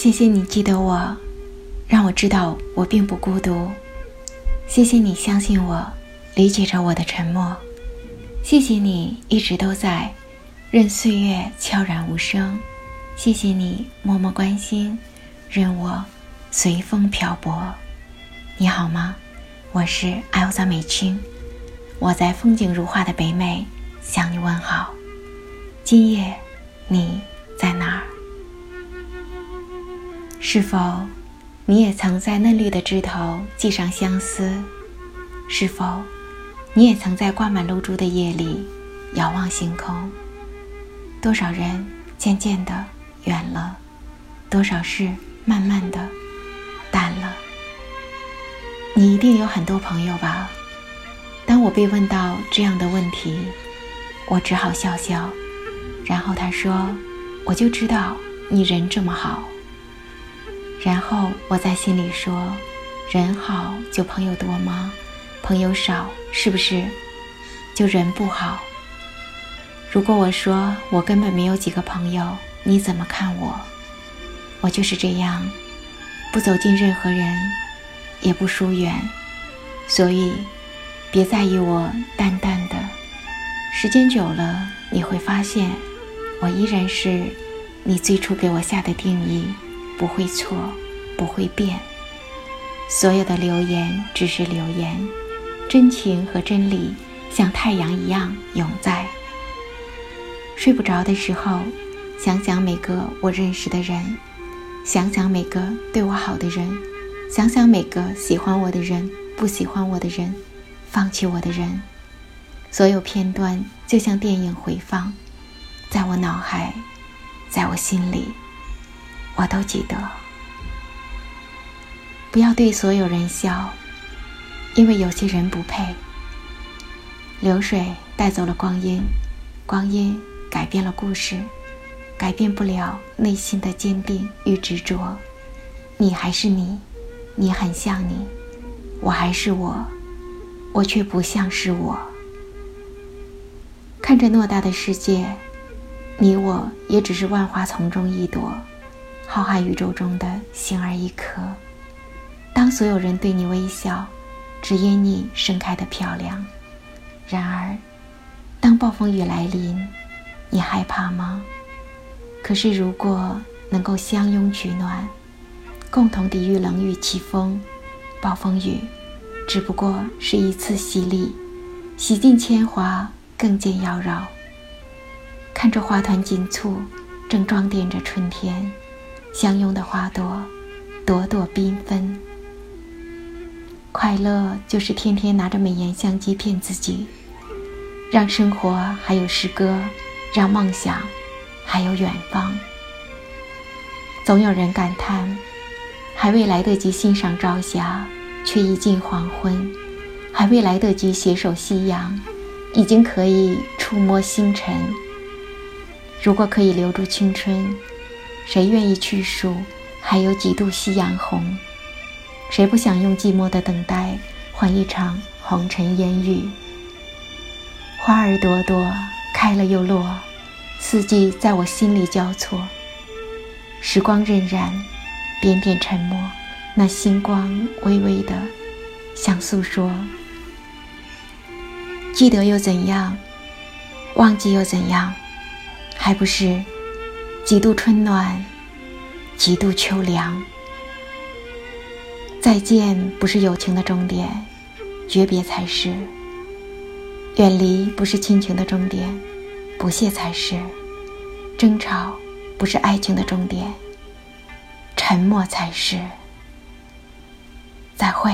谢谢你记得我，让我知道我并不孤独。谢谢你相信我，理解着我的沉默。谢谢你一直都在，任岁月悄然无声。谢谢你默默关心，任我随风漂泊。你好吗？我是艾欧萨美青，我在风景如画的北美向你问好。今夜你在哪儿？是否你也曾在嫩绿的枝头系上相思？是否你也曾在挂满露珠的夜里遥望星空？多少人渐渐的远了，多少事慢慢的淡了。你一定有很多朋友吧？当我被问到这样的问题，我只好笑笑，然后他说：“我就知道你人这么好。”然后我在心里说：“人好就朋友多吗？朋友少是不是就人不好？”如果我说我根本没有几个朋友，你怎么看我？我就是这样，不走近任何人，也不疏远，所以别在意我淡淡的。时间久了，你会发现，我依然是你最初给我下的定义。不会错，不会变。所有的流言只是流言，真情和真理像太阳一样永在。睡不着的时候，想想每个我认识的人，想想每个对我好的人，想想每个喜欢我的人、不喜欢我的人、放弃我的人，所有片段就像电影回放，在我脑海，在我心里。我都记得，不要对所有人笑，因为有些人不配。流水带走了光阴，光阴改变了故事，改变不了内心的坚定与执着。你还是你，你很像你，我还是我，我却不像是我。看着偌大的世界，你我也只是万花丛中一朵。浩瀚宇宙中的星儿一颗，当所有人对你微笑，只因你盛开的漂亮。然而，当暴风雨来临，你害怕吗？可是，如果能够相拥取暖，共同抵御冷雨凄风，暴风雨只不过是一次洗礼，洗尽铅华，更见妖娆。看着花团锦簇，正装点着春天。相拥的花朵，朵朵缤纷。快乐就是天天拿着美颜相机骗自己，让生活还有诗歌，让梦想还有远方。总有人感叹，还未来得及欣赏朝霞，却已近黄昏；还未来得及携手夕阳，已经可以触摸星辰。如果可以留住青春。谁愿意去数还有几度夕阳红？谁不想用寂寞的等待换一场红尘烟雨？花儿朵朵开了又落，四季在我心里交错。时光荏苒，点点沉默，那星光微微的，想诉说。记得又怎样？忘记又怎样？还不是？几度春暖，几度秋凉。再见不是友情的终点，诀别才是；远离不是亲情的终点，不屑才是；争吵不是爱情的终点，沉默才是。再会。